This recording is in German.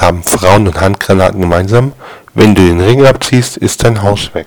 Haben Frauen und Handgranaten gemeinsam? Wenn du den Ring abziehst, ist dein Haus weg.